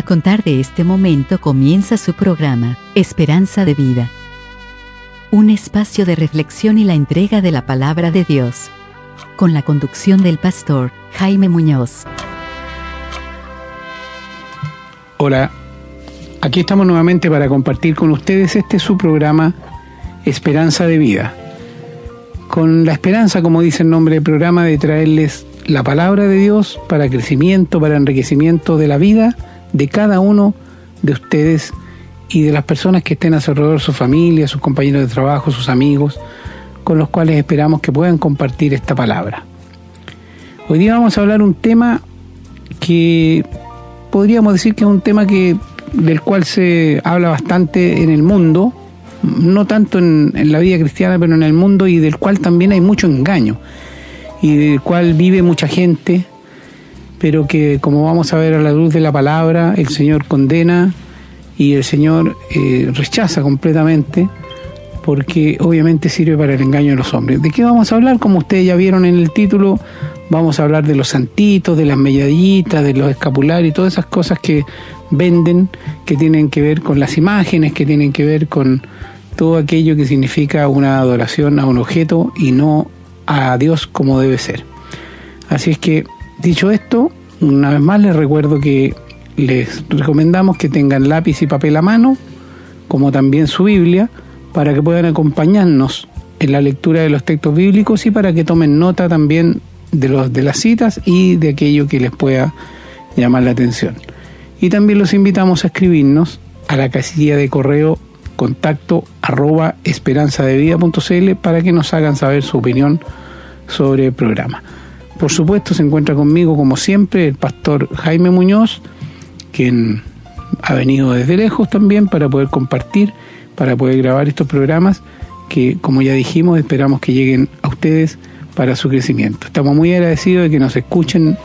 A contar de este momento comienza su programa, Esperanza de Vida. Un espacio de reflexión y la entrega de la palabra de Dios. Con la conducción del pastor Jaime Muñoz. Hola, aquí estamos nuevamente para compartir con ustedes este su programa, Esperanza de Vida. Con la esperanza, como dice el nombre del programa, de traerles la palabra de Dios para crecimiento, para enriquecimiento de la vida de cada uno de ustedes y de las personas que estén a su alrededor, su familia, sus compañeros de trabajo, sus amigos, con los cuales esperamos que puedan compartir esta palabra. Hoy día vamos a hablar un tema que podríamos decir que es un tema que del cual se habla bastante en el mundo, no tanto en, en, la vida cristiana, pero en el mundo y del cual también hay mucho engaño y del cual vive mucha gente, pero que como vamos a ver a la luz de la palabra, el Señor condena y el Señor eh, rechaza completamente porque obviamente sirve para el engaño de los hombres. ¿De qué vamos a hablar? Como ustedes ya vieron en el título, vamos a hablar de los santitos, de las melladitas, de los escapularios y todas esas cosas que venden, que tienen que ver con las imágenes, que tienen que ver con todo aquello que significa una adoración a un objeto y no a Dios como debe ser. Así es que Dicho esto, una vez más les recuerdo que les recomendamos que tengan lápiz y papel a mano, como también su Biblia, para que puedan acompañarnos en la lectura de los textos bíblicos y para que tomen nota también de, los, de las citas y de aquello que les pueda llamar la atención. Y también los invitamos a escribirnos a la casilla de correo contacto arroba esperanzadevida.cl para que nos hagan saber su opinión sobre el programa. Por supuesto, se encuentra conmigo, como siempre, el pastor Jaime Muñoz, quien ha venido desde lejos también para poder compartir, para poder grabar estos programas que, como ya dijimos, esperamos que lleguen a ustedes para su crecimiento. Estamos muy agradecidos de que nos escuchen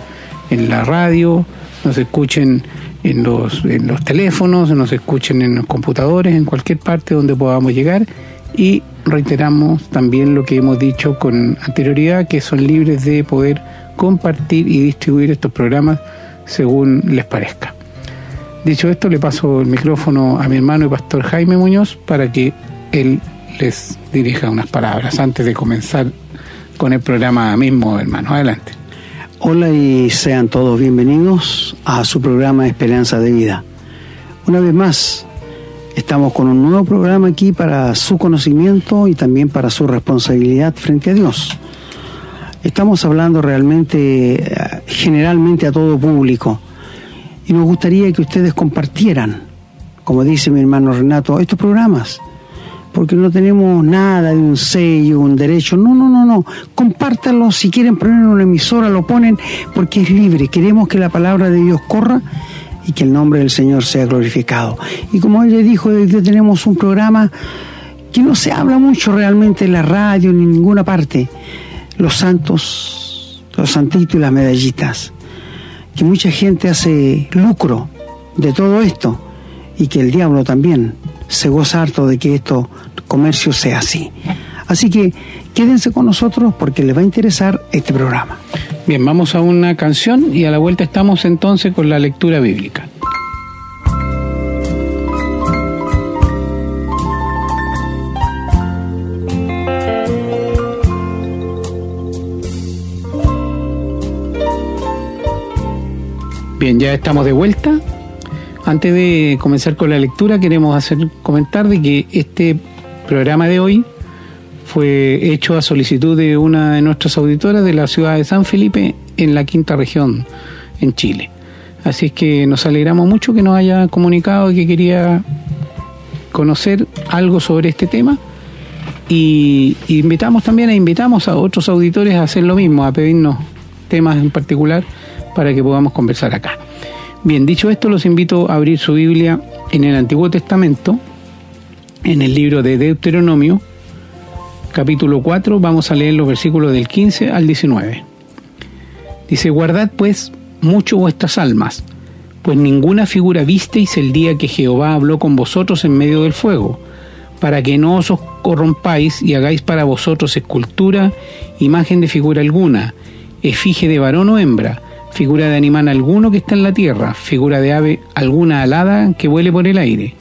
en la radio, nos escuchen en los, teléfonos, nos escuchen en los computadores, en cualquier parte donde podamos llegar y reiteramos también lo que hemos dicho con anterioridad, que son libres de poder compartir y distribuir estos programas según les parezca. Dicho esto, le paso el micrófono a mi hermano y pastor Jaime Muñoz para que él les dirija unas palabras antes de comenzar con el programa mismo, hermano. Adelante. Hola y sean todos bienvenidos a su programa Esperanza de Vida. Una vez más, Estamos con un nuevo programa aquí para su conocimiento y también para su responsabilidad frente a Dios. Estamos hablando realmente, eh, generalmente a todo público. Y nos gustaría que ustedes compartieran, como dice mi hermano Renato, estos programas. Porque no tenemos nada de un sello, un derecho. No, no, no, no. Compártanlo. Si quieren poner una emisora, lo ponen porque es libre. Queremos que la palabra de Dios corra y que el nombre del Señor sea glorificado. Y como ella dijo, tenemos un programa que no se habla mucho realmente en la radio ni en ninguna parte. Los santos, los santitos y las medallitas. Que mucha gente hace lucro de todo esto y que el diablo también se goza harto de que esto comercio sea así. Así que quédense con nosotros porque les va a interesar este programa. Bien, vamos a una canción y a la vuelta estamos entonces con la lectura bíblica. Bien, ya estamos de vuelta. Antes de comenzar con la lectura, queremos hacer comentar de que este programa de hoy fue hecho a solicitud de una de nuestras auditoras de la ciudad de San Felipe en la quinta región en Chile. Así es que nos alegramos mucho que nos haya comunicado que quería conocer algo sobre este tema y, invitamos también e invitamos a otros auditores a hacer lo mismo, a pedirnos temas en particular para que podamos conversar acá. Bien, dicho esto, los invito a abrir su Biblia en el Antiguo Testamento, en el libro de Deuteronomio, capítulo 4, vamos a leer los versículos del 15 al 19. Dice, guardad pues mucho vuestras almas, pues ninguna figura visteis el día que Jehová habló con vosotros en medio del fuego, para que no os corrompáis y hagáis para vosotros escultura, imagen de figura alguna, efigie de varón o hembra, figura de animal alguno que está en la tierra, figura de ave alguna alada que vuele por el aire,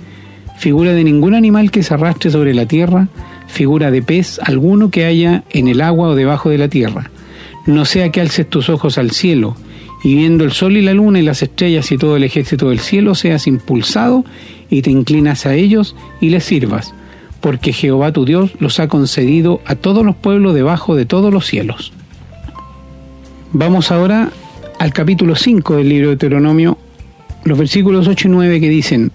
figura de ningún animal que se arrastre sobre la tierra, figura de pez alguno que haya en el agua o debajo de la tierra. No sea que alces tus ojos al cielo, y viendo el sol y la luna y las estrellas y todo el ejército del cielo, seas impulsado y te inclinas a ellos y les sirvas, porque Jehová tu Dios los ha concedido a todos los pueblos debajo de todos los cielos. Vamos ahora al capítulo 5 del libro de Deuteronomio, los versículos 8 y 9 que dicen,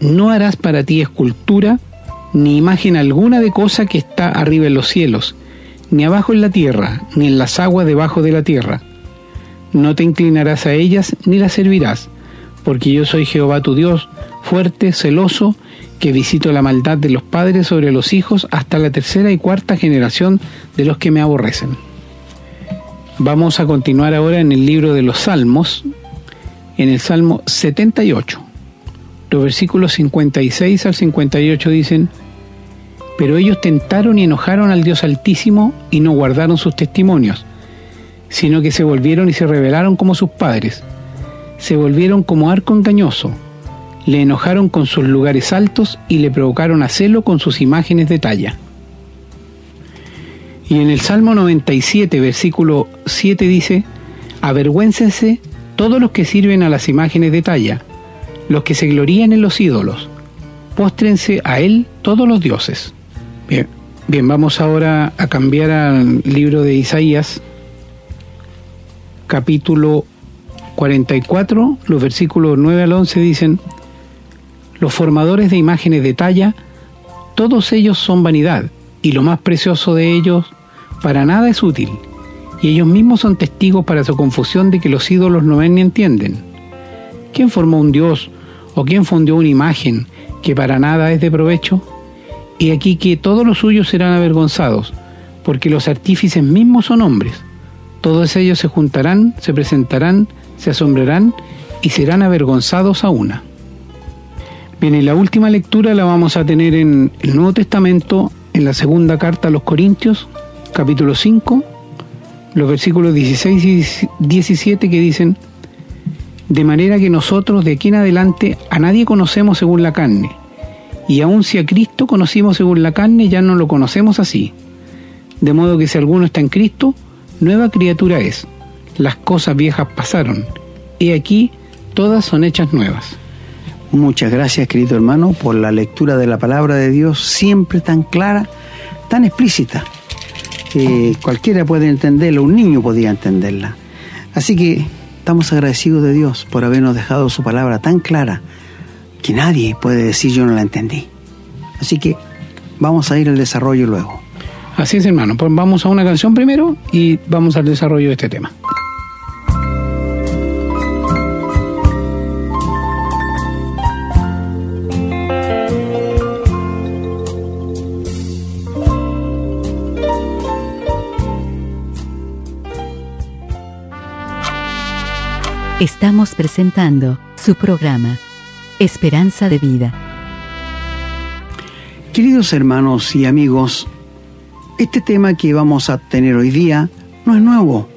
no harás para ti escultura ni imagen alguna de cosa que está arriba en los cielos, ni abajo en la tierra, ni en las aguas debajo de la tierra. No te inclinarás a ellas ni las servirás, porque yo soy Jehová tu Dios, fuerte, celoso, que visito la maldad de los padres sobre los hijos hasta la tercera y cuarta generación de los que me aborrecen. Vamos a continuar ahora en el libro de los Salmos, en el Salmo 78. Los versículos 56 al 58 dicen, Pero ellos tentaron y enojaron al Dios Altísimo y no guardaron sus testimonios, sino que se volvieron y se rebelaron como sus padres. Se volvieron como arco engañoso, le enojaron con sus lugares altos y le provocaron a celo con sus imágenes de talla. Y en el Salmo 97, versículo 7 dice, Avergüéncense todos los que sirven a las imágenes de talla, los que se glorían en los ídolos, póstrense a él todos los dioses. Bien, bien, vamos ahora a cambiar al libro de Isaías, capítulo 44, los versículos 9 al 11 dicen, los formadores de imágenes de talla, todos ellos son vanidad, y lo más precioso de ellos para nada es útil, y ellos mismos son testigos para su confusión de que los ídolos no ven ni entienden. ¿Quién formó un dios ¿O quién fundió una imagen que para nada es de provecho? Y aquí que todos los suyos serán avergonzados, porque los artífices mismos son hombres. Todos ellos se juntarán, se presentarán, se asombrarán y serán avergonzados a una. Bien, y la última lectura la vamos a tener en el Nuevo Testamento, en la segunda carta a los Corintios, capítulo 5, los versículos 16 y 17 que dicen, de manera que nosotros de aquí en adelante a nadie conocemos según la carne, y aun si a Cristo conocimos según la carne, ya no lo conocemos así. De modo que si alguno está en Cristo, nueva criatura es. Las cosas viejas pasaron, y aquí todas son hechas nuevas. Muchas gracias, querido hermano, por la lectura de la palabra de Dios, siempre tan clara, tan explícita. cualquiera puede entenderla, un niño podía entenderla. Así que Estamos agradecidos de Dios por habernos dejado su palabra tan clara que nadie puede decir yo no la entendí. Así que vamos a ir al desarrollo luego. Así es, hermano. Pues vamos a una canción primero y vamos al desarrollo de este tema. Estamos presentando su programa, Esperanza de Vida. Queridos hermanos y amigos, este tema que vamos a tener hoy día no es nuevo.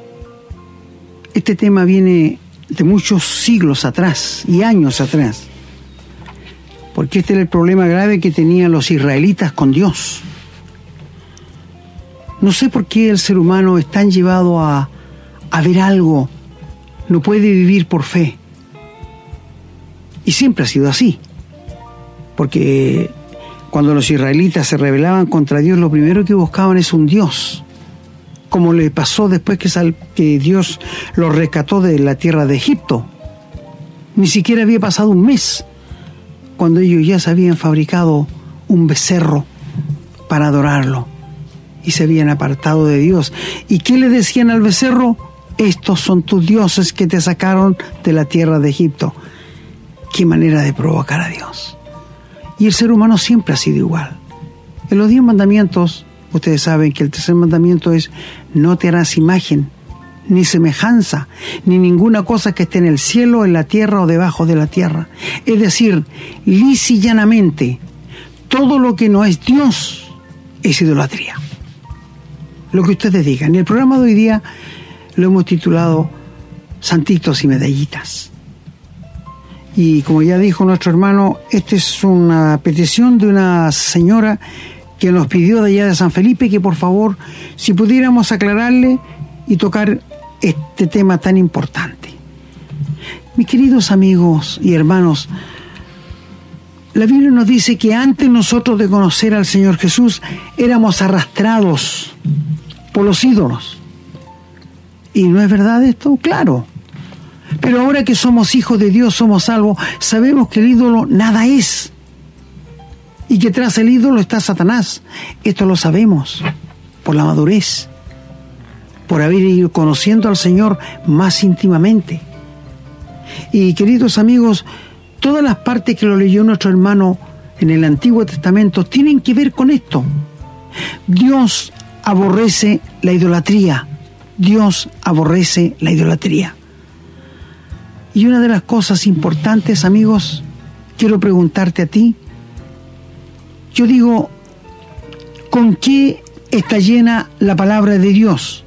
Este tema viene de muchos siglos atrás y años atrás. Porque este era el problema grave que tenían los israelitas con Dios. No sé por qué el ser humano es tan llevado a, a ver algo no puede vivir por fe. Y siempre ha sido así. Porque cuando los israelitas se rebelaban contra Dios, lo primero que buscaban es un Dios. Como le pasó después que, que Dios los rescató de la tierra de Egipto. Ni siquiera había pasado un mes cuando ellos ya se habían fabricado un becerro para adorarlo y se habían apartado de Dios. ¿Y qué le decían al becerro? estos son tus dioses que te sacaron de la tierra de Egipto. Qué manera de provocar a Dios. Y el ser humano siempre ha sido igual. En los diez mandamientos, ustedes saben que el tercer mandamiento es no te harás imagen, ni semejanza, ni ninguna cosa que esté en el cielo, en la tierra o debajo de la tierra. Es decir, llanamente, todo lo que no es Dios es idolatría. Lo que ustedes digan. En el programa de hoy día lo hemos titulado santitos y medallitas. Y como ya dijo nuestro hermano, esta es una petición de una señora que nos pidió de allá de San Felipe que por favor, si pudiéramos aclararle y tocar este tema tan importante. Mis queridos amigos y hermanos, la Biblia nos dice que antes nosotros de conocer al Señor Jesús éramos arrastrados por los ídolos. ¿Y no es verdad esto? Claro. Pero ahora que somos hijos de Dios, somos salvos, sabemos que el ídolo nada es. Y que tras el ídolo está Satanás. Esto lo sabemos por la madurez, por haber ido conociendo al Señor más íntimamente. Y queridos amigos, todas las partes que lo leyó nuestro hermano en el Antiguo Testamento tienen que ver con esto. Dios aborrece la idolatría. Dios aborrece la idolatría. Y una de las cosas importantes, amigos, quiero preguntarte a ti. Yo digo, ¿con qué está llena la palabra de Dios?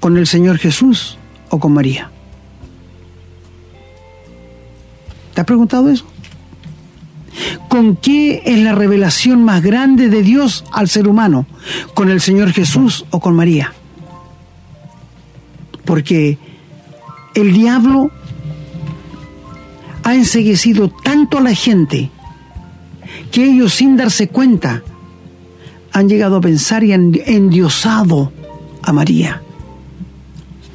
¿Con el Señor Jesús o con María? ¿Te has preguntado eso? ¿Con qué es la revelación más grande de Dios al ser humano? ¿Con el Señor Jesús o con María? Porque el diablo ha enseguecido tanto a la gente que ellos sin darse cuenta han llegado a pensar y han endiosado a María.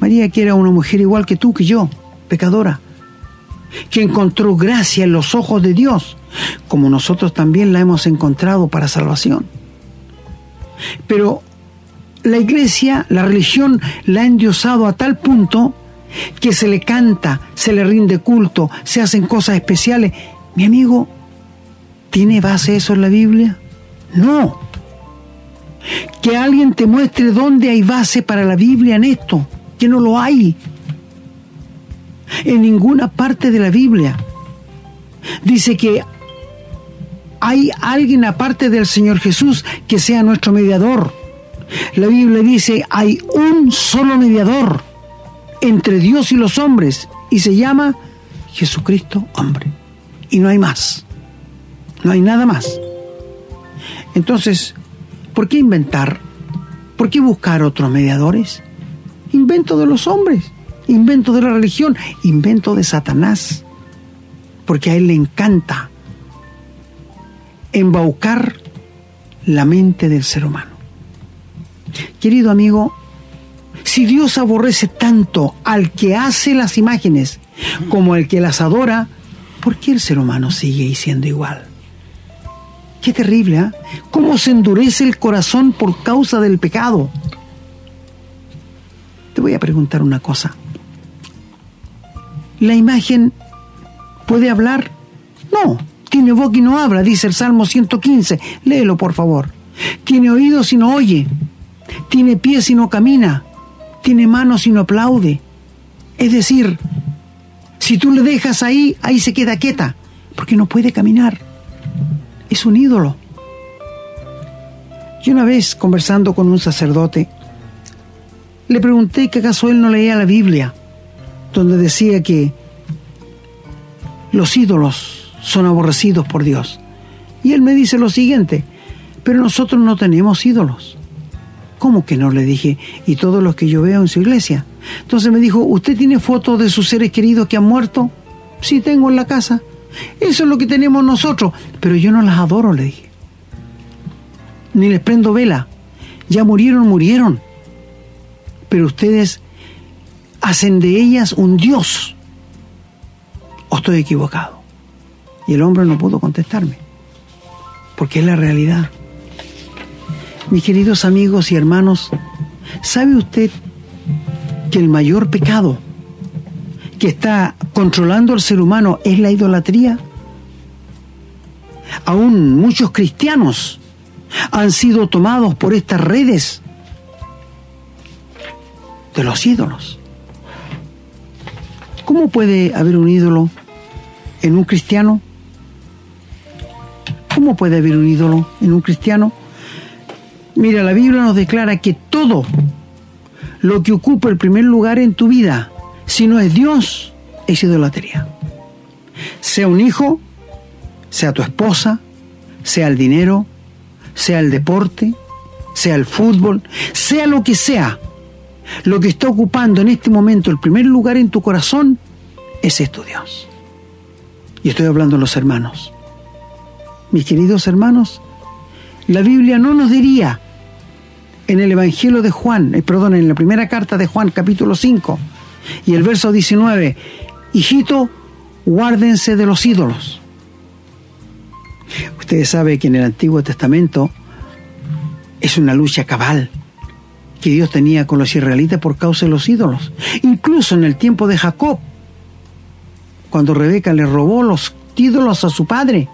María que era una mujer igual que tú, que yo, pecadora, que encontró gracia en los ojos de Dios, como nosotros también la hemos encontrado para salvación. Pero la iglesia, la religión, la ha endiosado a tal punto que se le canta, se le rinde culto, se hacen cosas especiales. Mi amigo, ¿tiene base eso en la Biblia? No. Que alguien te muestre dónde hay base para la Biblia en esto, que no lo hay. En ninguna parte de la Biblia dice que hay alguien aparte del Señor Jesús que sea nuestro mediador. La Biblia dice, hay un solo mediador entre Dios y los hombres y se llama Jesucristo hombre. Y no hay más. No hay nada más. Entonces, ¿por qué inventar? ¿Por qué buscar otros mediadores? Invento de los hombres, invento de la religión, invento de Satanás. Porque a él le encanta embaucar la mente del ser humano. Querido amigo, si Dios aborrece tanto al que hace las imágenes como al que las adora, ¿por qué el ser humano sigue siendo igual? Qué terrible, ¿eh? ¿Cómo se endurece el corazón por causa del pecado? Te voy a preguntar una cosa. ¿La imagen puede hablar? No, tiene boca y no habla, dice el Salmo 115. Léelo, por favor. Tiene oídos y no oye. Tiene pies y no camina tiene manos y no aplaude. Es decir, si tú le dejas ahí, ahí se queda quieta, porque no puede caminar. Es un ídolo. Y una vez conversando con un sacerdote, le pregunté que acaso él no leía la Biblia, donde decía que los ídolos son aborrecidos por Dios. Y él me dice lo siguiente, pero nosotros no tenemos ídolos. ¿Cómo que no? Le dije, y todos los que yo veo en su iglesia. Entonces me dijo, ¿usted tiene fotos de sus seres queridos que han muerto? Sí, tengo en la casa. Eso es lo que tenemos nosotros. Pero yo no las adoro, le dije. Ni les prendo vela. Ya murieron, murieron. Pero ustedes hacen de ellas un Dios. ¿O estoy equivocado? Y el hombre no pudo contestarme. Porque es la realidad. Mis queridos amigos y hermanos, ¿sabe usted que el mayor pecado que está controlando al ser humano es la idolatría? Aún muchos cristianos han sido tomados por estas redes de los ídolos. ¿Cómo puede haber un ídolo en un cristiano? ¿Cómo puede haber un ídolo en un cristiano? Mira, la Biblia nos declara que todo lo que ocupa el primer lugar en tu vida si no es Dios, es idolatría. Sea un hijo, sea tu esposa, sea el dinero, sea el deporte, sea el fútbol, sea lo que sea, lo que está ocupando en este momento el primer lugar en tu corazón, es tu Dios. Y estoy hablando de los hermanos. Mis queridos hermanos, la Biblia no nos diría en el Evangelio de Juan, eh, perdón, en la primera carta de Juan, capítulo 5, y el verso 19, hijito, guárdense de los ídolos. Ustedes saben que en el Antiguo Testamento es una lucha cabal que Dios tenía con los israelitas por causa de los ídolos. Incluso en el tiempo de Jacob, cuando Rebeca le robó los ídolos a su padre.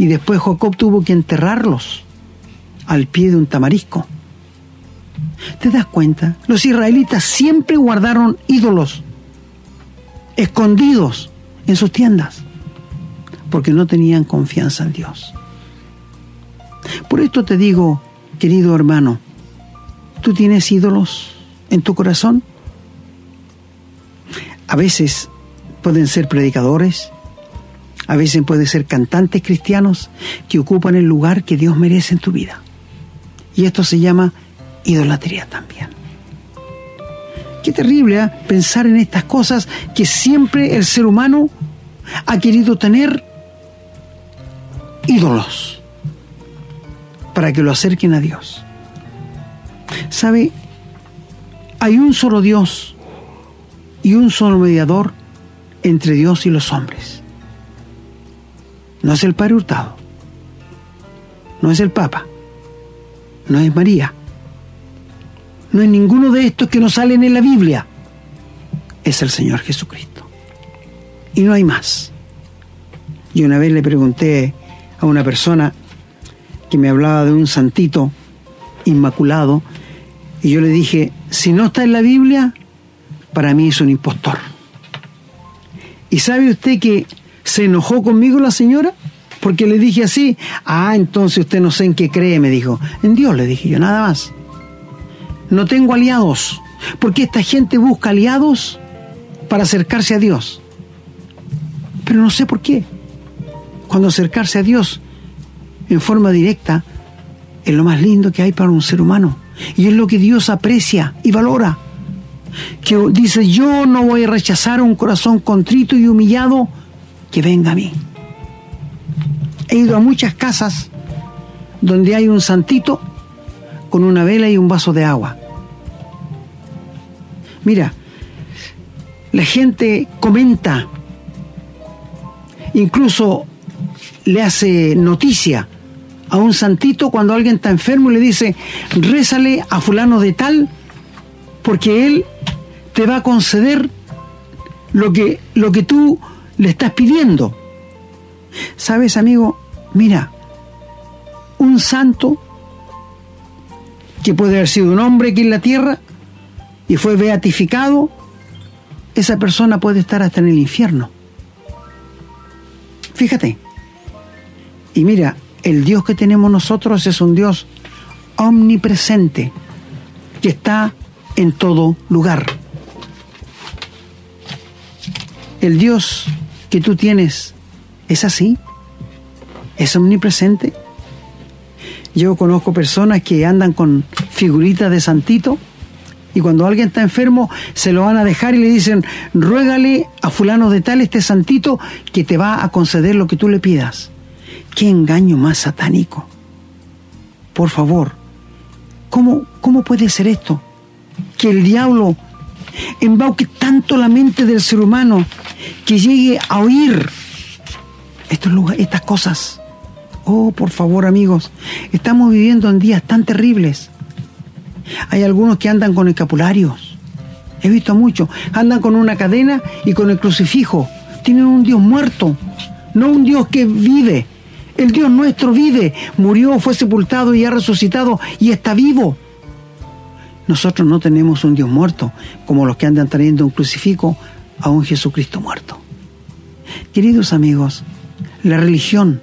Y después Jacob tuvo que enterrarlos al pie de un tamarisco. ¿Te das cuenta? Los israelitas siempre guardaron ídolos escondidos en sus tiendas porque no tenían confianza en Dios. Por esto te digo, querido hermano, ¿tú tienes ídolos en tu corazón? A veces pueden ser predicadores, a veces pueden ser cantantes cristianos que ocupan el lugar que Dios merece en tu vida. Y esto se llama idolatría también. Qué terrible ¿eh? pensar en estas cosas que siempre el ser humano ha querido tener ídolos para que lo acerquen a Dios. ¿Sabe? Hay un solo Dios y un solo mediador entre Dios y los hombres. No es el Padre Hurtado, no es el Papa, no es María, no es ninguno de estos que nos salen en la Biblia, es el Señor Jesucristo. Y no hay más. Y una vez le pregunté a una persona que me hablaba de un santito inmaculado, y yo le dije, si no está en la Biblia, para mí es un impostor. ¿Y sabe usted que se enojó conmigo la señora? Porque le dije así, ah, entonces usted no sé en qué cree, me dijo. En Dios le dije yo, nada más. No tengo aliados, porque esta gente busca aliados para acercarse a Dios. Pero no sé por qué. Cuando acercarse a Dios en forma directa es lo más lindo que hay para un ser humano. Y es lo que Dios aprecia y valora que dice, yo no voy a rechazar un corazón contrito y humillado que venga a mí. He ido a muchas casas donde hay un santito con una vela y un vaso de agua. Mira, la gente comenta, incluso le hace noticia a un santito cuando alguien está enfermo y le dice, rézale a fulano de tal porque Él te va a conceder lo que, lo que tú le estás pidiendo. ¿Sabes, amigo? Mira, un santo que puede haber sido un hombre aquí en la tierra y fue beatificado, esa persona puede estar hasta en el infierno. Fíjate. Y mira, el Dios que tenemos nosotros es un Dios omnipresente, que está en todo lugar. El Dios que tú tienes es así, es omnipresente. Yo conozco personas que andan con figuritas de santito y cuando alguien está enfermo se lo van a dejar y le dicen, ruégale a fulano de tal este santito que te va a conceder lo que tú le pidas. Qué engaño más satánico. Por favor, ¿cómo, cómo puede ser esto? que el diablo embauque tanto la mente del ser humano que llegue a oír estas cosas. Oh, por favor, amigos, estamos viviendo en días tan terribles. Hay algunos que andan con escapularios. He visto muchos. Andan con una cadena y con el crucifijo. Tienen un Dios muerto, no un Dios que vive. El Dios nuestro vive, murió, fue sepultado y ha resucitado y está vivo. Nosotros no tenemos un Dios muerto como los que andan trayendo un crucifijo a un Jesucristo muerto. Queridos amigos, la religión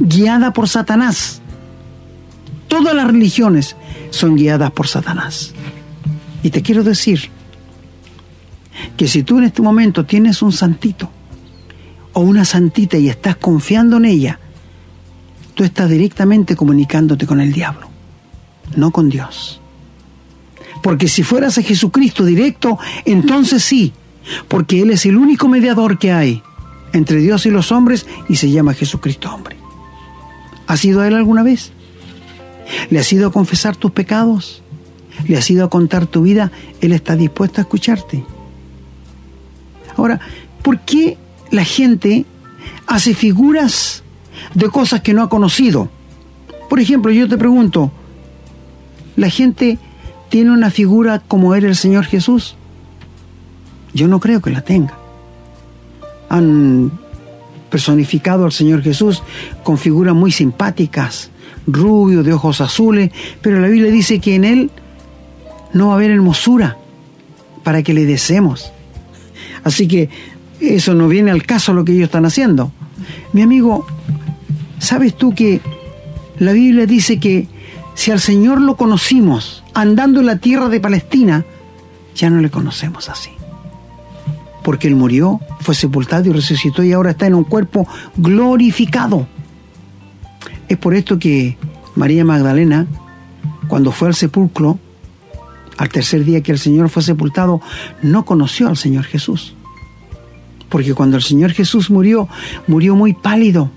guiada por Satanás, todas las religiones son guiadas por Satanás. Y te quiero decir que si tú en este momento tienes un santito o una santita y estás confiando en ella, tú estás directamente comunicándote con el diablo, no con Dios. Porque si fueras a Jesucristo directo, entonces sí, porque Él es el único mediador que hay entre Dios y los hombres y se llama Jesucristo hombre. ¿Has ido Él alguna vez? ¿Le has ido a confesar tus pecados? ¿Le has ido a contar tu vida? Él está dispuesto a escucharte. Ahora, ¿por qué la gente hace figuras de cosas que no ha conocido? Por ejemplo, yo te pregunto, ¿la gente tiene una figura como era el Señor Jesús? Yo no creo que la tenga. Han personificado al Señor Jesús con figuras muy simpáticas, rubio, de ojos azules, pero la Biblia dice que en Él no va a haber hermosura para que le deseemos. Así que eso no viene al caso lo que ellos están haciendo. Mi amigo, ¿sabes tú que la Biblia dice que si al Señor lo conocimos andando en la tierra de Palestina, ya no le conocemos así? Porque Él murió, fue sepultado y resucitó y ahora está en un cuerpo glorificado. Es por esto que María Magdalena, cuando fue al sepulcro, al tercer día que el Señor fue sepultado, no conoció al Señor Jesús. Porque cuando el Señor Jesús murió, murió muy pálido,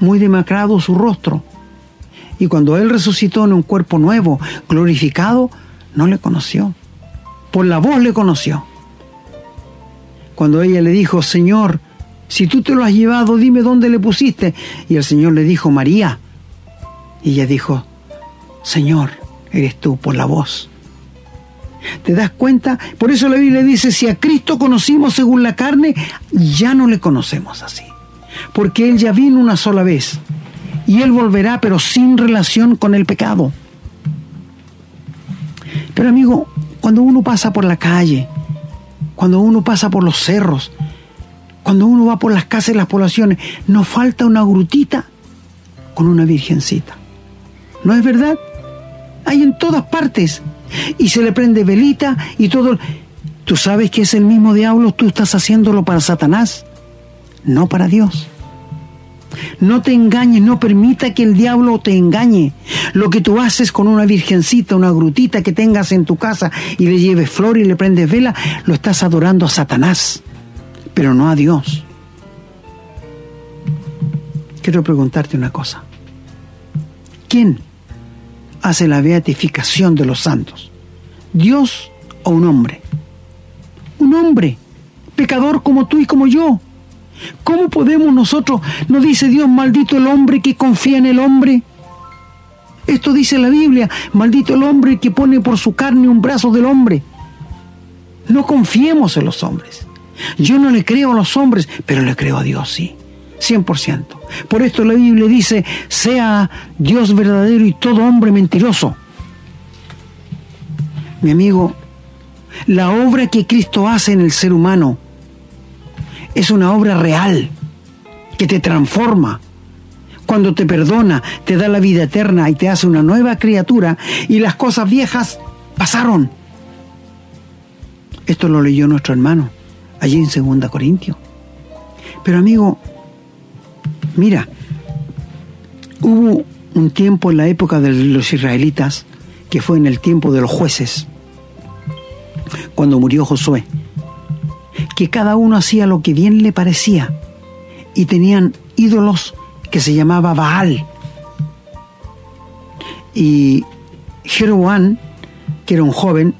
muy demacrado su rostro. Y cuando Él resucitó en un cuerpo nuevo, glorificado, no le conoció. Por la voz le conoció. Cuando ella le dijo, Señor, si tú te lo has llevado, dime dónde le pusiste. Y el Señor le dijo, María. Y ella dijo, Señor, eres tú por la voz. ¿Te das cuenta? Por eso la Biblia dice, si a Cristo conocimos según la carne, ya no le conocemos así. Porque Él ya vino una sola vez. Y Él volverá, pero sin relación con el pecado. Pero amigo, cuando uno pasa por la calle, cuando uno pasa por los cerros, cuando uno va por las casas y las poblaciones, nos falta una grutita con una virgencita. ¿No es verdad? Hay en todas partes. Y se le prende velita y todo. Tú sabes que es el mismo diablo, tú estás haciéndolo para Satanás, no para Dios. No te engañes, no permita que el diablo te engañe. Lo que tú haces con una virgencita, una grutita que tengas en tu casa y le lleves flor y le prendes vela, lo estás adorando a Satanás pero no a Dios. Quiero preguntarte una cosa. ¿Quién hace la beatificación de los santos? ¿Dios o un hombre? Un hombre, pecador como tú y como yo. ¿Cómo podemos nosotros, no dice Dios, maldito el hombre que confía en el hombre? Esto dice la Biblia, maldito el hombre que pone por su carne un brazo del hombre. No confiemos en los hombres. Yo no le creo a los hombres, pero le creo a Dios, sí. 100%. Por esto la Biblia dice, sea Dios verdadero y todo hombre mentiroso. Mi amigo, la obra que Cristo hace en el ser humano es una obra real, que te transforma. Cuando te perdona, te da la vida eterna y te hace una nueva criatura y las cosas viejas pasaron. Esto lo leyó nuestro hermano allí en Segunda Corintios. Pero amigo, mira, hubo un tiempo en la época de los israelitas, que fue en el tiempo de los jueces, cuando murió Josué, que cada uno hacía lo que bien le parecía y tenían ídolos que se llamaba Baal. Y Jeroboam, que era un joven,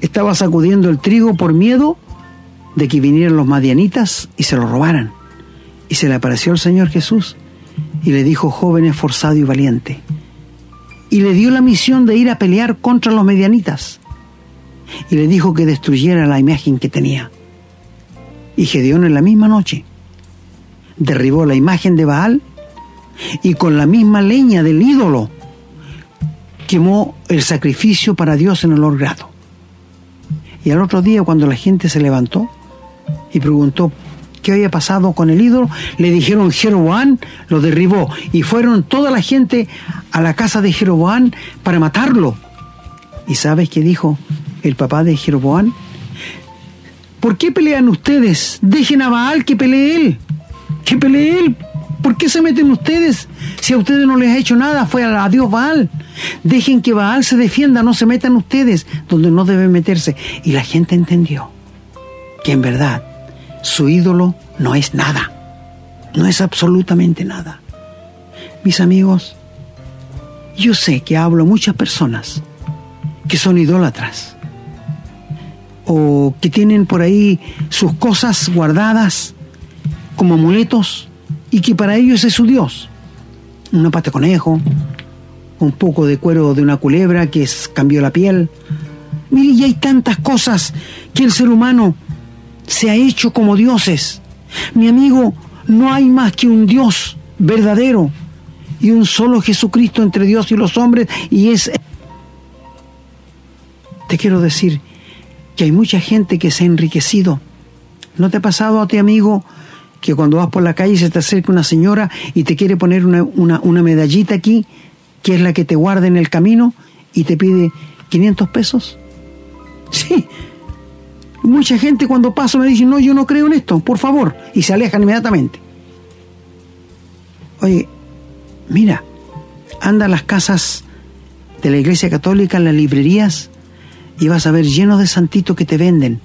estaba sacudiendo el trigo por miedo de que vinieran los madianitas y se lo robaran. Y se le apareció el Señor Jesús y le dijo, joven esforzado y valiente. Y le dio la misión de ir a pelear contra los medianitas. Y le dijo que destruyera la imagen que tenía. Y Gedeón en la misma noche derribó la imagen de Baal y con la misma leña del ídolo quemó el sacrificio para Dios en olor grato. Y al otro día, cuando la gente se levantó, y preguntó qué había pasado con el ídolo, le dijeron Jeroboam lo derribó y fueron toda la gente a la casa de Jeroboam para matarlo. ¿Y sabes qué dijo el papá de Jeroboam? ¿Por qué pelean ustedes? Dejen a Baal que pelee él. Que pelee él. ¿Por qué se meten ustedes? Si a ustedes no les ha hecho nada, fue a Dios Baal. Dejen que Baal se defienda, no se metan ustedes donde no deben meterse. Y la gente entendió que en verdad su ídolo no es nada. No es absolutamente nada. Mis amigos, yo sé que hablo a muchas personas que son idólatras o que tienen por ahí sus cosas guardadas como amuletos y que para ellos es su Dios. Una pata conejo, un poco de cuero de una culebra que cambió la piel. Mire, y hay tantas cosas que el ser humano se ha hecho como dioses. Mi amigo, no hay más que un Dios verdadero y un solo Jesucristo entre Dios y los hombres y es... Te quiero decir que hay mucha gente que se ha enriquecido. ¿No te ha pasado a ti, amigo, que cuando vas por la calle se te acerca una señora y te quiere poner una, una medallita aquí, que es la que te guarda en el camino, y te pide 500 pesos? Sí. Mucha gente cuando paso me dice, no, yo no creo en esto, por favor, y se alejan inmediatamente. Oye, Mira, anda a las casas de la Iglesia Católica, en las librerías, y vas a ver llenos de santitos que te venden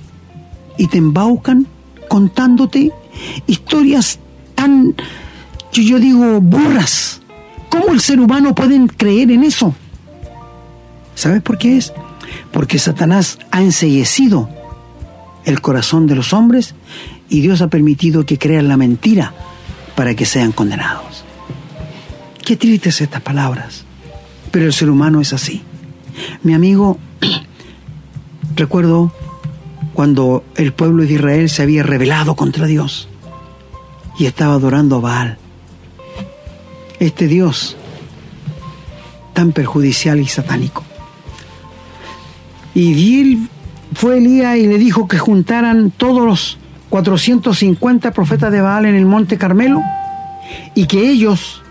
y te embaucan contándote historias tan, yo, yo digo, burras. ¿Cómo el ser humano puede creer en eso? ¿Sabes por qué es? Porque Satanás ha enseguecido el corazón de los hombres y Dios ha permitido que crean la mentira para que sean condenados. Qué tristes estas palabras, pero el ser humano es así. Mi amigo, recuerdo cuando el pueblo de Israel se había rebelado contra Dios y estaba adorando a Baal. Este Dios tan perjudicial y satánico. Y él fue Elías y le dijo que juntaran todos los 450 profetas de Baal en el monte Carmelo y que ellos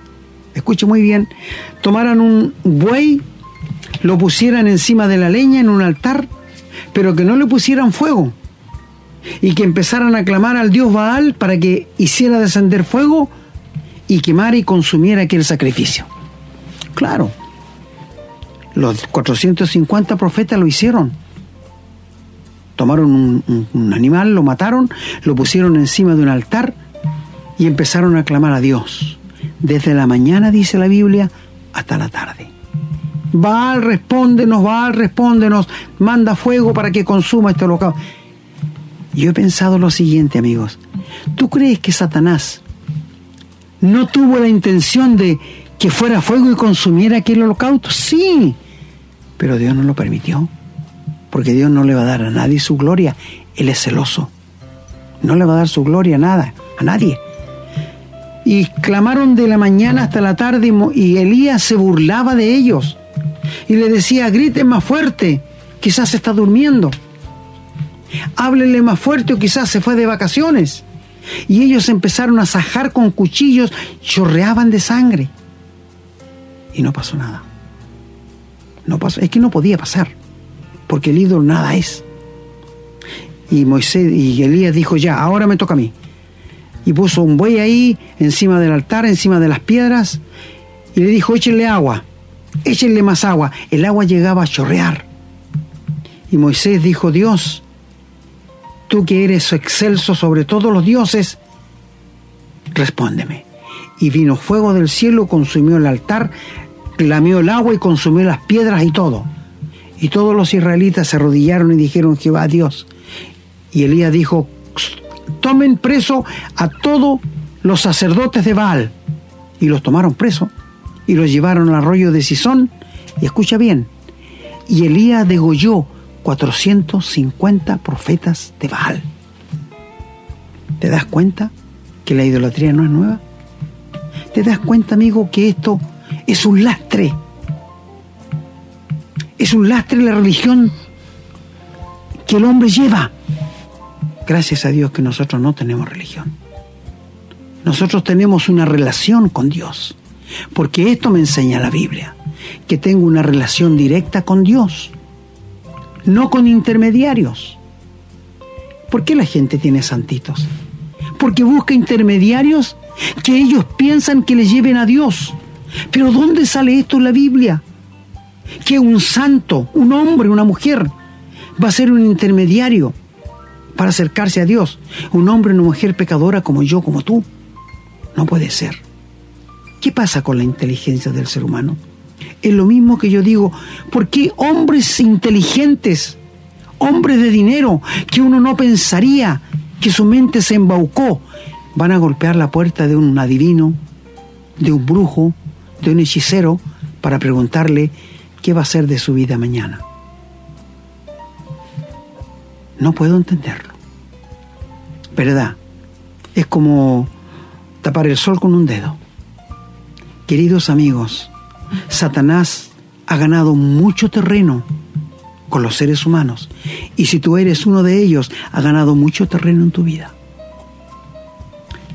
escuche muy bien, tomaran un buey, lo pusieran encima de la leña en un altar, pero que no le pusieran fuego, y que empezaran a clamar al dios Baal para que hiciera descender fuego y quemara y consumiera aquel sacrificio. Claro, los 450 profetas lo hicieron. Tomaron un, un, animal, lo mataron, lo pusieron encima de un altar y empezaron a clamar a Dios desde la mañana, dice la Biblia, hasta la tarde. Baal, respóndenos, Baal, respóndenos, manda fuego para que consuma este holocausto. Yo he pensado lo siguiente, amigos. ¿Tú crees que Satanás no tuvo la intención de que fuera fuego y consumiera aquel holocausto? Sí, pero Dios no lo permitió, porque Dios no le va a dar a nadie su gloria. Él es celoso. No le va a dar su gloria a nada, a nadie y clamaron de la mañana hasta la tarde y Elías se burlaba de ellos y le decía, griten más fuerte, quizás está durmiendo. Háblenle más fuerte o quizás se fue de vacaciones. Y ellos empezaron a sajar con cuchillos, chorreaban de sangre. Y no pasó nada. No pasó, es que no podía pasar, porque el ídolo nada es. Y Moisés y Elías dijo, ya, ahora me toca a mí y puso un buey ahí encima del altar, encima de las piedras, y le dijo, échenle agua, échenle más agua. El agua llegaba a chorrear. Y Moisés dijo, Dios, tú que eres excelso sobre todos los dioses, respóndeme. Y vino fuego del cielo, consumió el altar, lamió el agua y consumió las piedras y todo. Y todos los israelitas se arrodillaron y dijeron, Jehová Dios. Y Elías dijo, tomen preso a todos los sacerdotes de Baal. Y los tomaron preso y los llevaron al arroyo de Sison. Y escucha bien, y Elías degolló 450 profetas de Baal. ¿Te das cuenta que la idolatría no es nueva? ¿Te das cuenta, amigo, que esto es un lastre? Es un lastre la religión que el hombre lleva. Gracias a Dios que nosotros no tenemos religión. Nosotros tenemos una relación con Dios. Porque esto me enseña la Biblia, que tengo una relación directa con Dios. no con intermediarios. ¿Por qué la gente tiene santitos? Porque busca intermediarios que ellos piensan que les lleven a Dios. Pero ¿dónde sale esto en la Biblia? Que un santo, un hombre, una mujer, va a ser un intermediario para acercarse a Dios. Un hombre, una mujer pecadora como yo, como tú. No puede ser. ¿Qué pasa con la inteligencia del ser humano? Es lo mismo que yo digo, ¿por qué hombres inteligentes, hombres de dinero, que uno no pensaría que su mente se embaucó, van a golpear la puerta de un adivino, de un brujo, de un hechicero, para preguntarle qué va a ser de su vida mañana? No puedo entenderlo. ¿Verdad? Es como tapar el sol con un dedo. Queridos amigos, Satanás ha ganado mucho terreno con los seres humanos. Y si tú eres uno de ellos, ha ganado mucho terreno en tu vida.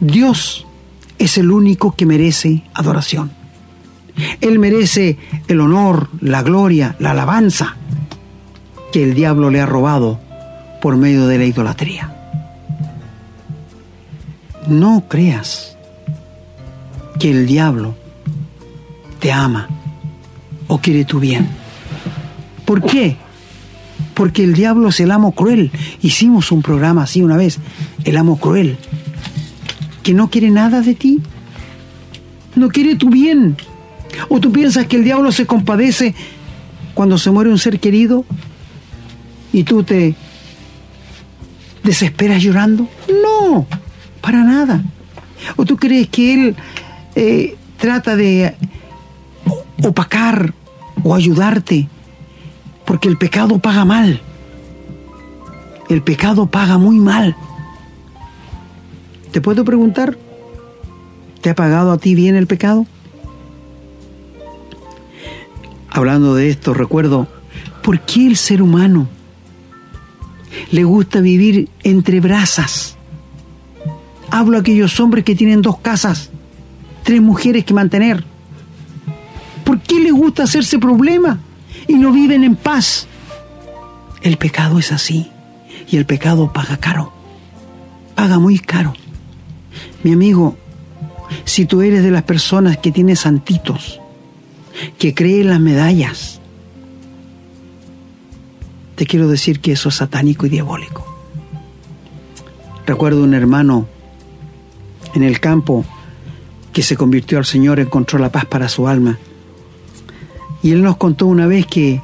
Dios es el único que merece adoración. Él merece el honor, la gloria, la alabanza que el diablo le ha robado por medio de la idolatría. No creas que el diablo te ama o quiere tu bien. ¿Por qué? Porque el diablo es el amo cruel. Hicimos un programa así una vez, el amo cruel, que no quiere nada de ti, no quiere tu bien. ¿O tú piensas que el diablo se compadece cuando se muere un ser querido y tú te desesperas llorando? No, para nada. ¿O tú crees que él eh, trata de opacar o ayudarte, porque el pecado paga mal. El pecado paga muy mal. ¿Te puedo preguntar? ¿Te ha pagado a ti bien el pecado? Hablando de esto, recuerdo, ¿por qué el ser humano le gusta vivir entre brasas? Hablo a aquellos hombres que tienen dos casas, tres mujeres que mantener ¿Por qué les gusta hacerse problema y no viven en paz? El pecado es así y el pecado paga caro, paga muy caro. Mi amigo, si tú eres de las personas que tiene santitos, que cree en las medallas, te quiero decir que eso es satánico y diabólico. Recuerdo un hermano en el campo que se convirtió al Señor, encontró la paz para su alma y él nos contó una vez que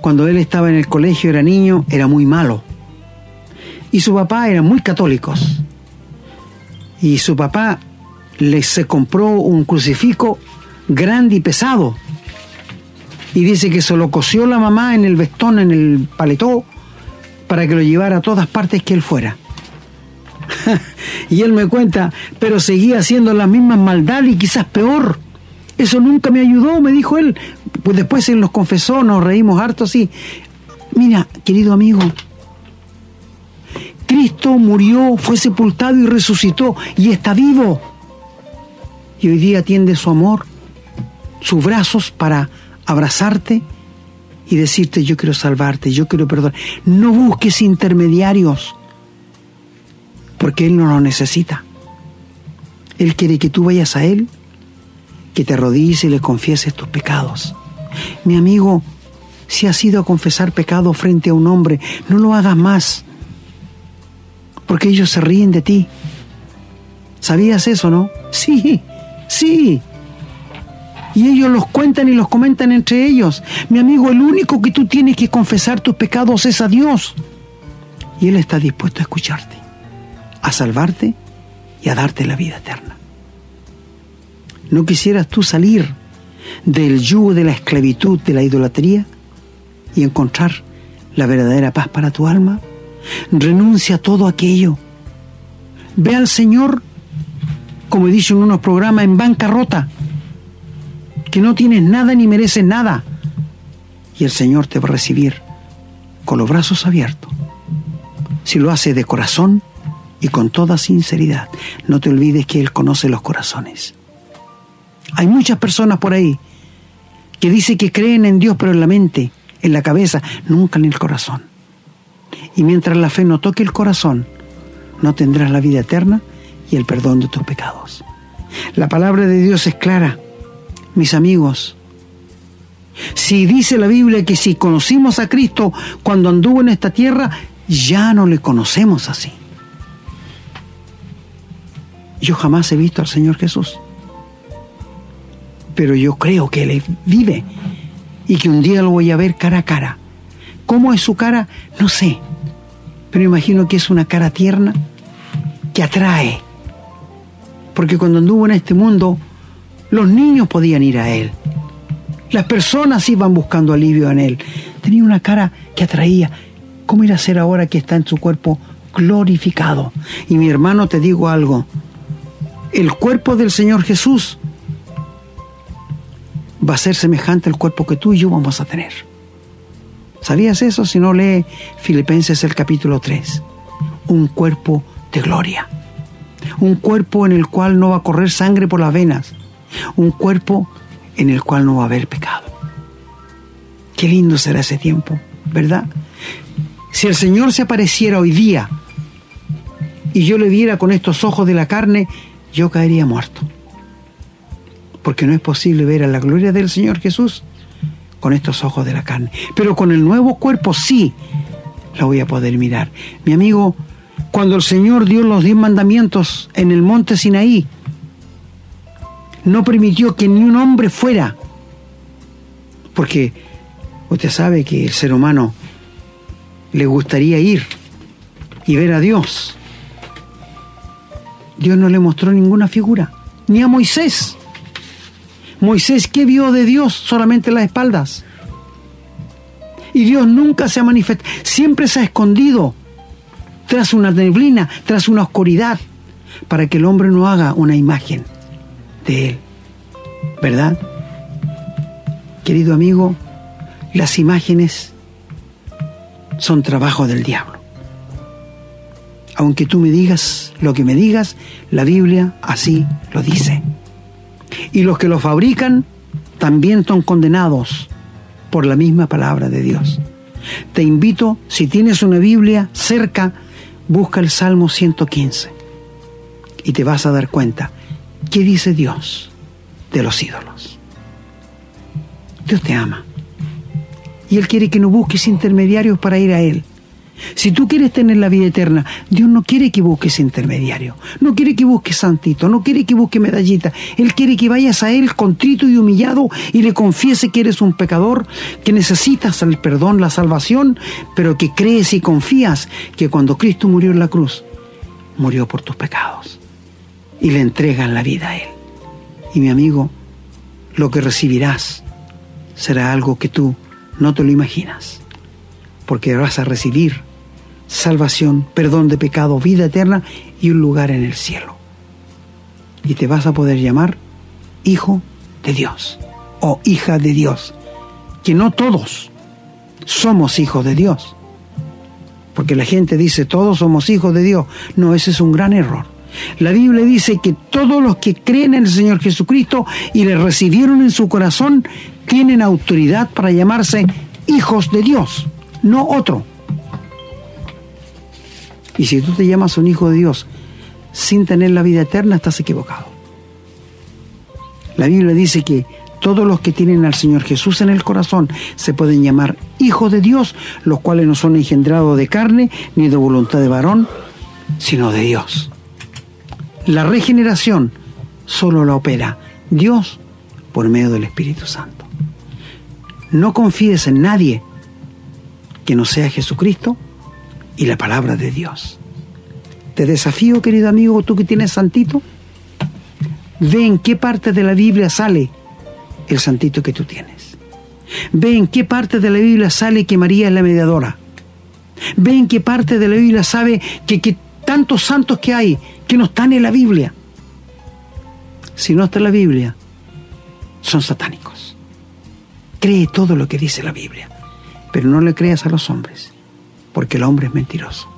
cuando él estaba en el colegio, era niño, era muy malo. Y su papá eran muy católicos. Y su papá le se compró un crucifijo grande y pesado. Y dice que se lo cosió la mamá en el vestón, en el paletó, para que lo llevara a todas partes que él fuera. y él me cuenta, pero seguía haciendo las mismas maldades y quizás peor. Eso nunca me ayudó, me dijo él. Pues después él nos confesó, nos reímos harto así. Mira, querido amigo, Cristo murió, fue sepultado y resucitó y está vivo. Y hoy día tiende su amor, sus brazos para abrazarte y decirte yo quiero salvarte, yo quiero perdonar. No busques intermediarios, porque Él no lo necesita. Él quiere que tú vayas a Él, que te arrodilles y le confieses tus pecados. Mi amigo, si has ido a confesar pecado frente a un hombre, no lo hagas más, porque ellos se ríen de ti. ¿Sabías eso, no? Sí, sí. Y ellos los cuentan y los comentan entre ellos. Mi amigo, el único que tú tienes que confesar tus pecados es a Dios. Y Él está dispuesto a escucharte, a salvarte y a darte la vida eterna. ¿No quisieras tú salir del yugo de la esclavitud, de la idolatría y encontrar la verdadera paz para tu alma? Renuncia a todo aquello. Ve al Señor, como he dicho en unos programas, en bancarrota, que no tienes nada ni mereces nada. Y el Señor te va a recibir con los brazos abiertos. Si lo hace de corazón y con toda sinceridad, no te olvides que Él conoce los corazones. Hay muchas personas por ahí que dicen que creen en Dios, pero en la mente en la cabeza, nunca en el corazón. Y mientras la fe no toque el corazón, no tendrás la vida eterna y el perdón de tus pecados. La palabra de Dios es clara, mis amigos. Si dice la Biblia que si conocimos a Cristo cuando anduvo en esta tierra, ya no le conocemos así. Yo jamás he visto al Señor Jesús, pero yo creo que Él vive y que un día lo voy a ver cara a cara. ¿Cómo es su cara? No sé, pero imagino que es una cara tierna que atrae. Porque cuando anduvo en este mundo, los niños podían ir a Él. Las personas iban buscando alivio en Él. Tenía una cara que atraía. ¿Cómo irá a ser ahora que está en su cuerpo glorificado? Y mi hermano, te digo algo. El cuerpo del Señor Jesús va a ser semejante al cuerpo que tú y yo vamos a tener. ¿Sabías eso? Si no lee Filipenses el capítulo 3. Un cuerpo de gloria. Un cuerpo en el cual no va a correr sangre por las venas. Un cuerpo en el cual no va a haber pecado. Qué lindo será ese tiempo, ¿verdad? Si el Señor se apareciera hoy día y yo le viera con estos ojos de la carne, yo caería muerto. Porque no es posible ver a la gloria del Señor Jesús con estos ojos de la carne. Pero con el nuevo cuerpo sí la voy a poder mirar. Mi amigo, cuando el Señor dio los diez mandamientos en el monte Sinaí, no permitió que ni un hombre fuera. Porque usted sabe que el ser humano le gustaría ir y ver a Dios. Dios no le mostró ninguna figura, ni a Moisés. Moisés, ¿qué vio de Dios? Solamente las espaldas. Y Dios nunca se ha manifestado, siempre se ha escondido tras una neblina, tras una oscuridad, para que el hombre no haga una imagen de Él. ¿Verdad? Querido amigo, las imágenes son trabajo del diablo. Aunque tú me digas lo que me digas, la Biblia así lo dice. Y los que lo fabrican también son condenados por la misma palabra de Dios. Te invito, si tienes una Biblia cerca, busca el Salmo 115 y te vas a dar cuenta qué dice Dios de los ídolos. Dios te ama y Él quiere que no busques intermediarios para ir a Él. Si tú quieres tener la vida eterna, Dios no quiere que busques intermediario, no quiere que busques santito, no quiere que busques medallita. Él quiere que vayas a Él contrito y humillado y le confiese que eres un pecador, que necesitas el perdón, la salvación, pero que crees y confías que cuando Cristo murió en la cruz, murió por tus pecados. Y le entregas la vida a Él. Y mi amigo, lo que recibirás será algo que tú no te lo imaginas, porque vas a recibir salvación, perdón de pecado, vida eterna y un lugar en el cielo. Y te vas a poder llamar hijo de Dios o hija de Dios, que no todos somos hijos de Dios. Porque la gente dice todos somos hijos de Dios. No, ese es un gran error. La Biblia dice que todos los que creen en el Señor Jesucristo y le recibieron en su corazón tienen autoridad para llamarse hijos de Dios, no otro. Y si tú te llamas un hijo de Dios sin tener la vida eterna, estás equivocado. La Biblia dice que todos los que tienen al Señor Jesús en el corazón se pueden llamar hijos de Dios, los cuales no son engendrados de carne ni de voluntad de varón, sino de Dios. La regeneración solo la opera Dios por medio del Espíritu Santo. No confíes en nadie que no sea Jesucristo y la palabra de Dios. Te desafío, querido amigo, tú que tienes santito, ve en qué parte de la Biblia sale el santito que tú tienes. Ve en qué parte de la Biblia sale que María es la mediadora. Ve en qué parte de la Biblia sabe que, que tantos santos que hay que no están en la Biblia. Si no está en la Biblia, son satánicos. Cree todo lo que dice la Biblia, pero no le creas a los hombres, porque el hombre es mentiroso.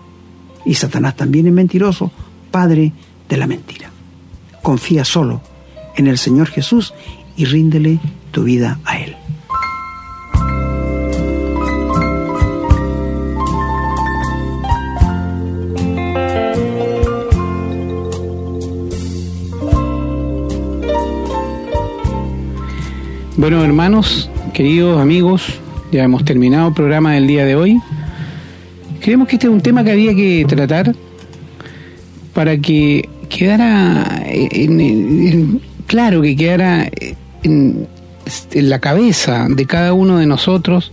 Y Satanás también es mentiroso, padre de la mentira. Confía solo en el Señor Jesús y ríndele tu vida a Él. Bueno, hermanos, queridos amigos, ya hemos terminado el programa del día de hoy. Creemos que este es un tema que había que tratar para que quedara en, claro, que quedara en, en la cabeza de cada uno de nosotros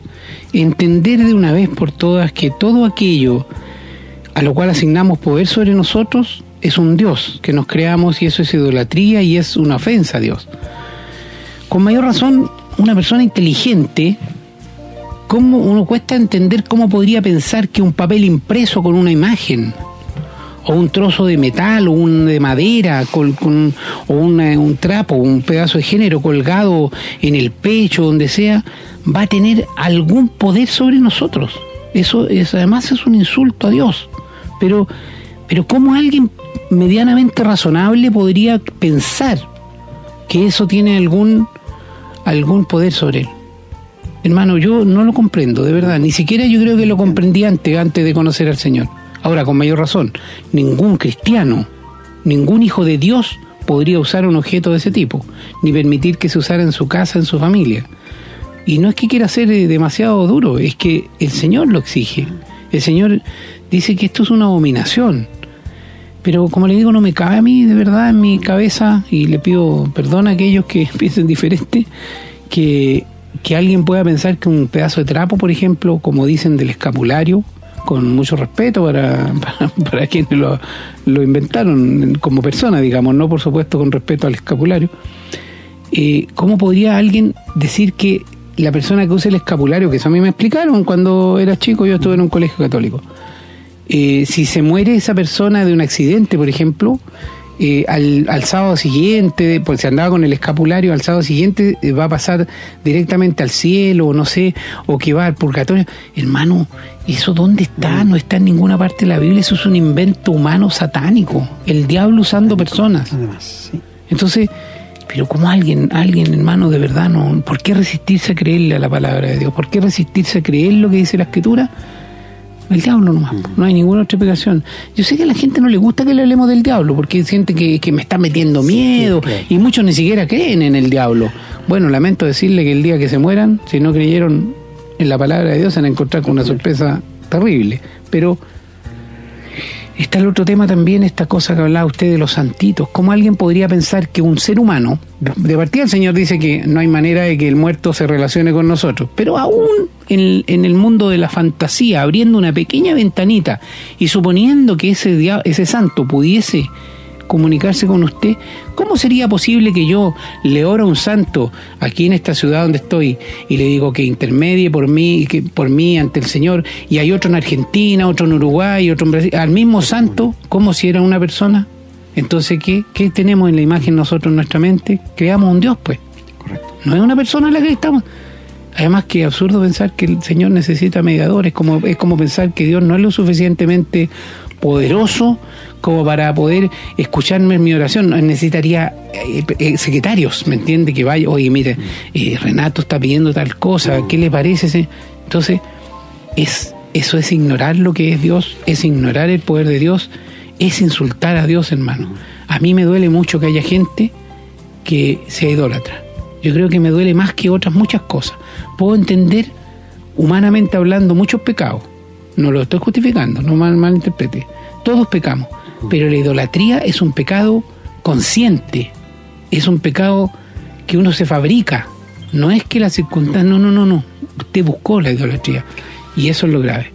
entender de una vez por todas que todo aquello a lo cual asignamos poder sobre nosotros es un Dios que nos creamos y eso es idolatría y es una ofensa a Dios. Con mayor razón, una persona inteligente, ¿cómo uno cuesta entender cómo podría pensar que un papel impreso con una imagen, o un trozo de metal, o un de madera, con, o un trapo, un pedazo de género colgado en el pecho, donde sea, va a tener algún poder sobre nosotros? Eso es, además es un insulto a Dios. Pero, pero ¿cómo alguien medianamente razonable podría pensar que eso tiene algún, algún poder sobre él? Hermano, yo no lo comprendo, de verdad. Ni siquiera yo creo que lo comprendí antes, antes de conocer al Señor. Ahora, con mayor razón, ningún cristiano, ningún hijo de Dios podría usar un objeto de ese tipo, ni permitir que se usara en su casa, en su familia. Y no es que quiera ser eh, demasiado duro, es que el Señor lo exige. El Señor dice que esto es una abominación. Pero como le digo, no me cabe a mí de verdad en mi cabeza, y le pido perdón a aquellos que piensen diferente, que, que alguien pueda pensar que un pedazo de trapo, por ejemplo, como dicen del escapulario, con mucho respeto para, para, quienes lo, lo, inventaron como persona, digamos, no por supuesto con respeto al escapulario, eh, ¿cómo podría alguien decir que la persona que usa el escapulario, que eso a mí me explicaron cuando era chico, yo estuve en un colegio católico, eh, si se muere esa persona de un accidente, por ejemplo, eh, al, al, sábado siguiente, pues si andaba con el escapulario, al sábado siguiente eh, va a pasar directamente al cielo, o no sé, o que va al purgatorio. Hermano, ¿eso dónde está? No está en ninguna parte de la Biblia, eso es un invento humano satánico, el diablo usando personas. Entonces, pero como alguien, alguien hermano, de verdad, no, ¿por qué resistirse a creerle a la palabra de Dios? ¿Por qué resistirse a creer lo que dice la Escritura? El diablo nomás, no hay ninguna otra explicación. Yo sé que a la gente no le gusta que le hablemos del diablo, porque siente que, me está metiendo miedo, y muchos ni siquiera creen en el diablo. Bueno, lamento decirle que el día que se mueran, si no creyeron en la palabra de Dios, se van a encontrar con una sorpresa terrible. Pero Está el otro tema también, esta cosa que hablaba usted de los santitos. ¿Cómo alguien podría pensar que un ser humano, de partida el Señor dice que no hay manera de que el muerto se relacione con nosotros, pero aún en, en el mundo de la fantasía, abriendo una pequeña ventanita y suponiendo que ese, ese santo pudiese comunicarse con usted, ¿cómo sería posible que yo le oro a un santo aquí en esta ciudad donde estoy y le digo que intermedie por mí, que por mí ante el Señor y hay otro en Argentina, otro en Uruguay, otro en Brasil, al mismo santo, como si era una persona? Entonces, ¿qué, ¿qué tenemos en la imagen nosotros en nuestra mente? Creamos un Dios, pues. No es una persona en la que estamos. Además que absurdo pensar que el Señor necesita mediadores, como, es como pensar que Dios no es lo suficientemente poderoso como para poder escucharme en mi oración. Necesitaría eh, eh, secretarios, ¿me entiende? Que vaya, oye, mire, eh, Renato está pidiendo tal cosa, ¿qué le parece? Entonces, es, eso es ignorar lo que es Dios, es ignorar el poder de Dios, es insultar a Dios, hermano. A mí me duele mucho que haya gente que sea idólatra. Yo creo que me duele más que otras muchas cosas. Puedo entender, humanamente hablando, muchos pecados. No lo estoy justificando, no mal, malinterprete. Todos pecamos pero la idolatría es un pecado consciente, es un pecado que uno se fabrica. No es que la circunstancia, no, no, no, no. Usted buscó la idolatría y eso es lo grave.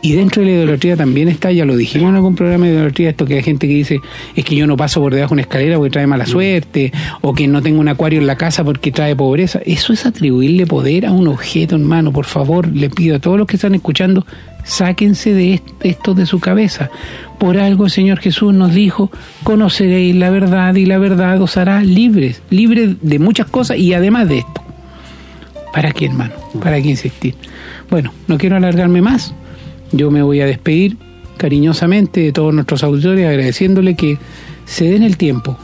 Y dentro de la idolatría también está, ya lo dijimos en algún programa de idolatría, esto que hay gente que dice, es que yo no paso por debajo de una escalera porque trae mala suerte, o que no tengo un acuario en la casa porque trae pobreza. Eso es atribuirle poder a un objeto, hermano. Por favor, le pido a todos los que están escuchando, sáquense de esto de su cabeza. Por algo el Señor Jesús nos dijo, conoceréis la verdad y la verdad os hará libres, libres de muchas cosas y además de esto. ¿Para qué, hermano? ¿Para qué insistir? Bueno, no quiero alargarme más. Yo me voy a despedir cariñosamente de todos nuestros auditores, agradeciéndole que se den el tiempo,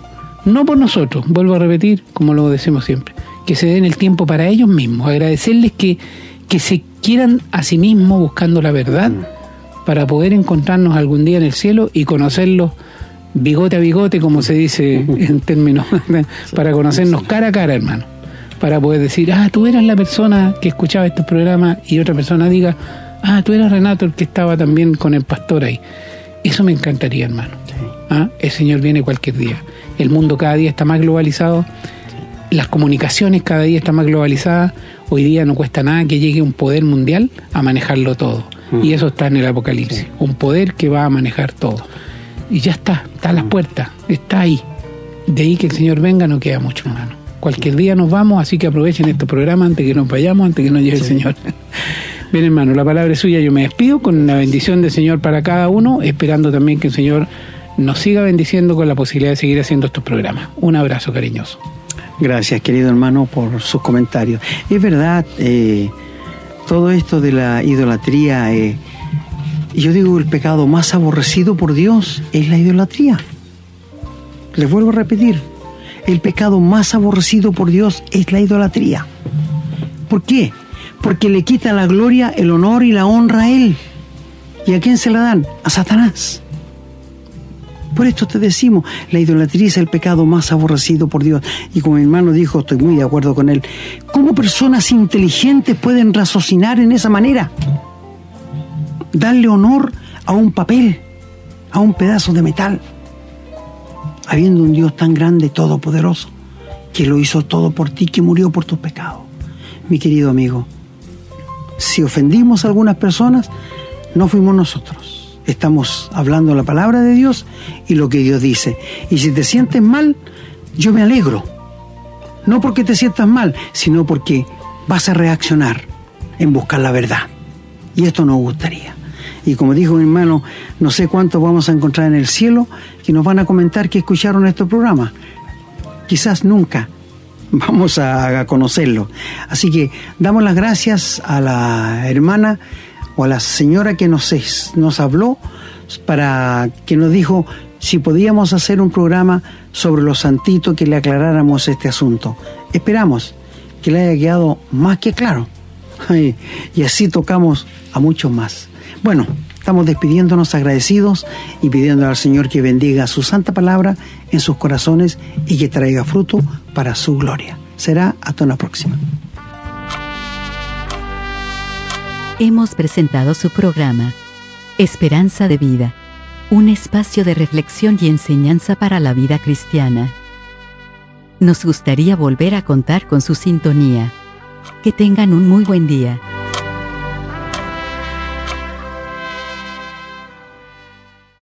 no por nosotros, vuelvo a repetir, como lo decimos siempre, que se den el tiempo para ellos mismos, agradecerles que, que se quieran a sí mismos buscando la verdad para poder encontrarnos algún día en el cielo y conocerlos bigote a bigote, como se dice en términos, para conocernos cara a cara, hermano para poder decir, ah, tú eras la persona que escuchaba este programa y otra persona diga, ah, tú eras Renato el que estaba también con el pastor ahí. Eso me encantaría, hermano. ¿Ah? El Señor viene cualquier día. El mundo cada día está más globalizado, las comunicaciones cada día están más globalizadas. Hoy día no cuesta nada que llegue un poder mundial a manejarlo todo. Y eso está en el Apocalipsis. Un poder que va a manejar todo. Y ya está, está a las puertas, está ahí. De ahí que el Señor venga no queda mucho, hermano. Cualquier día nos vamos, así que aprovechen este programa antes que nos vayamos, antes que nos llegue el Señor. Bien, hermano, la palabra es suya. Yo me despido con la bendición del Señor para cada uno, esperando también que el Señor nos siga bendiciendo con la posibilidad de seguir haciendo estos programas. Un abrazo cariñoso. Gracias, querido hermano, por sus comentarios. Es verdad, eh, todo esto de la idolatría, eh, yo digo, el pecado más aborrecido por Dios es la idolatría. Les vuelvo a repetir, el pecado más aborrecido por Dios es la idolatría. ¿Por qué? Porque le quita la gloria, el honor y la honra a Él. ¿Y a quién se la dan? A Satanás. Por esto te decimos, la idolatría es el pecado más aborrecido por Dios. Y como mi hermano dijo, estoy muy de acuerdo con él, ¿cómo personas inteligentes pueden raciocinar en esa manera? Darle honor a un papel, a un pedazo de metal, habiendo un Dios tan grande, todopoderoso, que lo hizo todo por ti, que murió por tus pecados. Mi querido amigo, si ofendimos a algunas personas, no fuimos nosotros. Estamos hablando la palabra de Dios y lo que Dios dice. Y si te sientes mal, yo me alegro. No porque te sientas mal, sino porque vas a reaccionar en buscar la verdad. Y esto nos gustaría. Y como dijo mi hermano, no sé cuántos vamos a encontrar en el cielo que nos van a comentar que escucharon este programa. Quizás nunca, vamos a, conocerlo. Así que damos las gracias a la hermana o a la señora que nos, nos habló para que nos dijo si podíamos hacer un programa sobre los santitos que le aclaráramos este asunto. Esperamos que le haya quedado más que claro. Y así tocamos a muchos más. Bueno, estamos despidiéndonos agradecidos y pidiendo al Señor que bendiga su santa palabra en sus corazones y que traiga fruto para su gloria. Será hasta la próxima. Hemos presentado su programa, Esperanza de Vida, un espacio de reflexión y enseñanza para la vida cristiana. Nos gustaría volver a contar con su sintonía. Que tengan un muy buen día.